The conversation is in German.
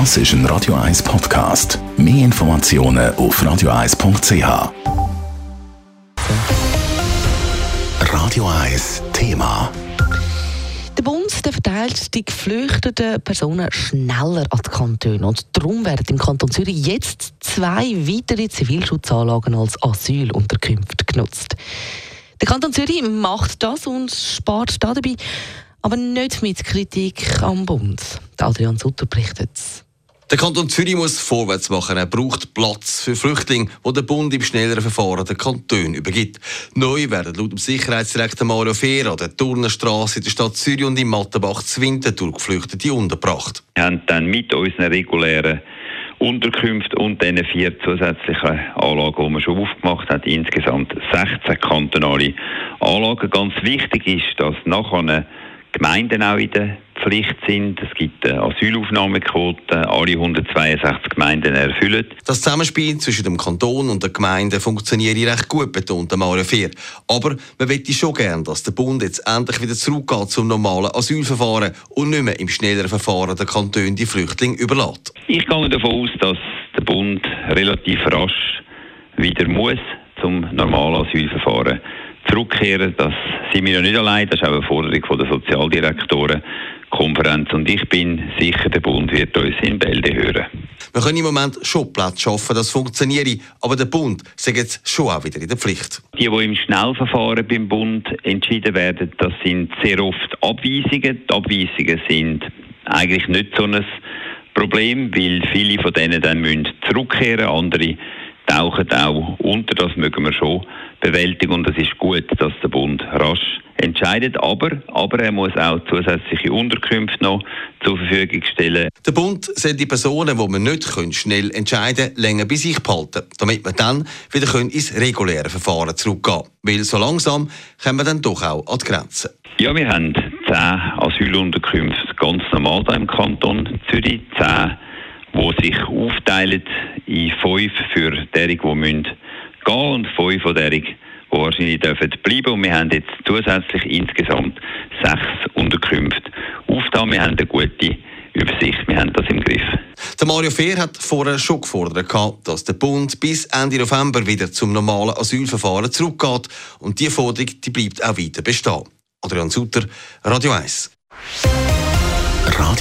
Das ist ein Radio 1 Podcast. Mehr Informationen auf radio1.ch. Radio 1 Thema. Der Bund der verteilt die geflüchteten Personen schneller an die Kantone. Und darum werden im Kanton Zürich jetzt zwei weitere Zivilschutzanlagen als Asylunterkünfte genutzt. Der Kanton Zürich macht das und spart dabei aber nicht mit Kritik am Bund. Adrian Sutter berichtet der Kanton Zürich muss vorwärts machen. Er braucht Platz für Flüchtlinge, wo der Bund im schnelleren Verfahren den Kanton übergibt. Neu werden laut dem Sicherheitsdirektor Mario Fehr an der Turnerstraße in der Stadt Zürich und in Mattenbach zu Winterthur Geflüchtete untergebracht. Wir haben dann mit unseren regulären Unterkünften und diesen vier zusätzlichen Anlagen, die man schon aufgemacht hat, insgesamt 16 kantonale Anlagen. Ganz wichtig ist, dass nachher Gemeinden auch in der Pflicht sind. Es gibt eine Asylaufnahmequote, alle 162 Gemeinden erfüllen. Das Zusammenspiel zwischen dem Kanton und der Gemeinde funktioniert recht gut, betont Mario Fehr. Aber man möchte schon gern, dass der Bund jetzt endlich wieder zurückgeht zum normalen Asylverfahren und nicht mehr im schnelleren Verfahren der Kanton die Flüchtlinge überlässt. Ich gehe davon aus, dass der Bund relativ rasch wieder muss zum normalen Asylverfahren zurückkehren. Das sind wir ja nicht allein, das ist auch eine Forderung von der Sozialdirektorenkonferenz und ich bin sicher, der Bund wird uns in Bälde hören. Wir können im Moment schon Platz schaffen, das funktioniert, aber der Bund sagt jetzt schon auch wieder in der Pflicht. Die, die im Schnellverfahren beim Bund entschieden werden, das sind sehr oft Abweisungen. Die Abweisungen sind eigentlich nicht so ein Problem, weil viele von denen dann müssen zurückkehren, andere tauchen auch unter, das mögen wir schon bewältigen und es ist gut, dass der Bund rasch entscheidet, aber, aber er muss auch zusätzliche Unterkünfte noch zur Verfügung stellen. Der Bund soll die Personen, die man nicht schnell entscheiden können, länger bei sich behalten, damit man dann wieder ins reguläre Verfahren zurückgehen können. Weil so langsam kommen wir dann doch auch an die Grenzen. Ja, wir haben zehn Asylunterkünfte ganz normal hier im Kanton Zürich, zehn die sich aufteilen in fünf für derige, die müssen gehen und fünf von derige, die wahrscheinlich dürfen bleiben. Und wir haben jetzt zusätzlich insgesamt sechs Unterkünfte aufgetan. Wir haben eine gute Übersicht, wir haben das im Griff. Der Mario Fehr hat vorher schon gefordert, dass der Bund bis Ende November wieder zum normalen Asylverfahren zurückgeht. Und diese Forderung die bleibt auch weiter bestehen. Adrian Sutter, Radio 1.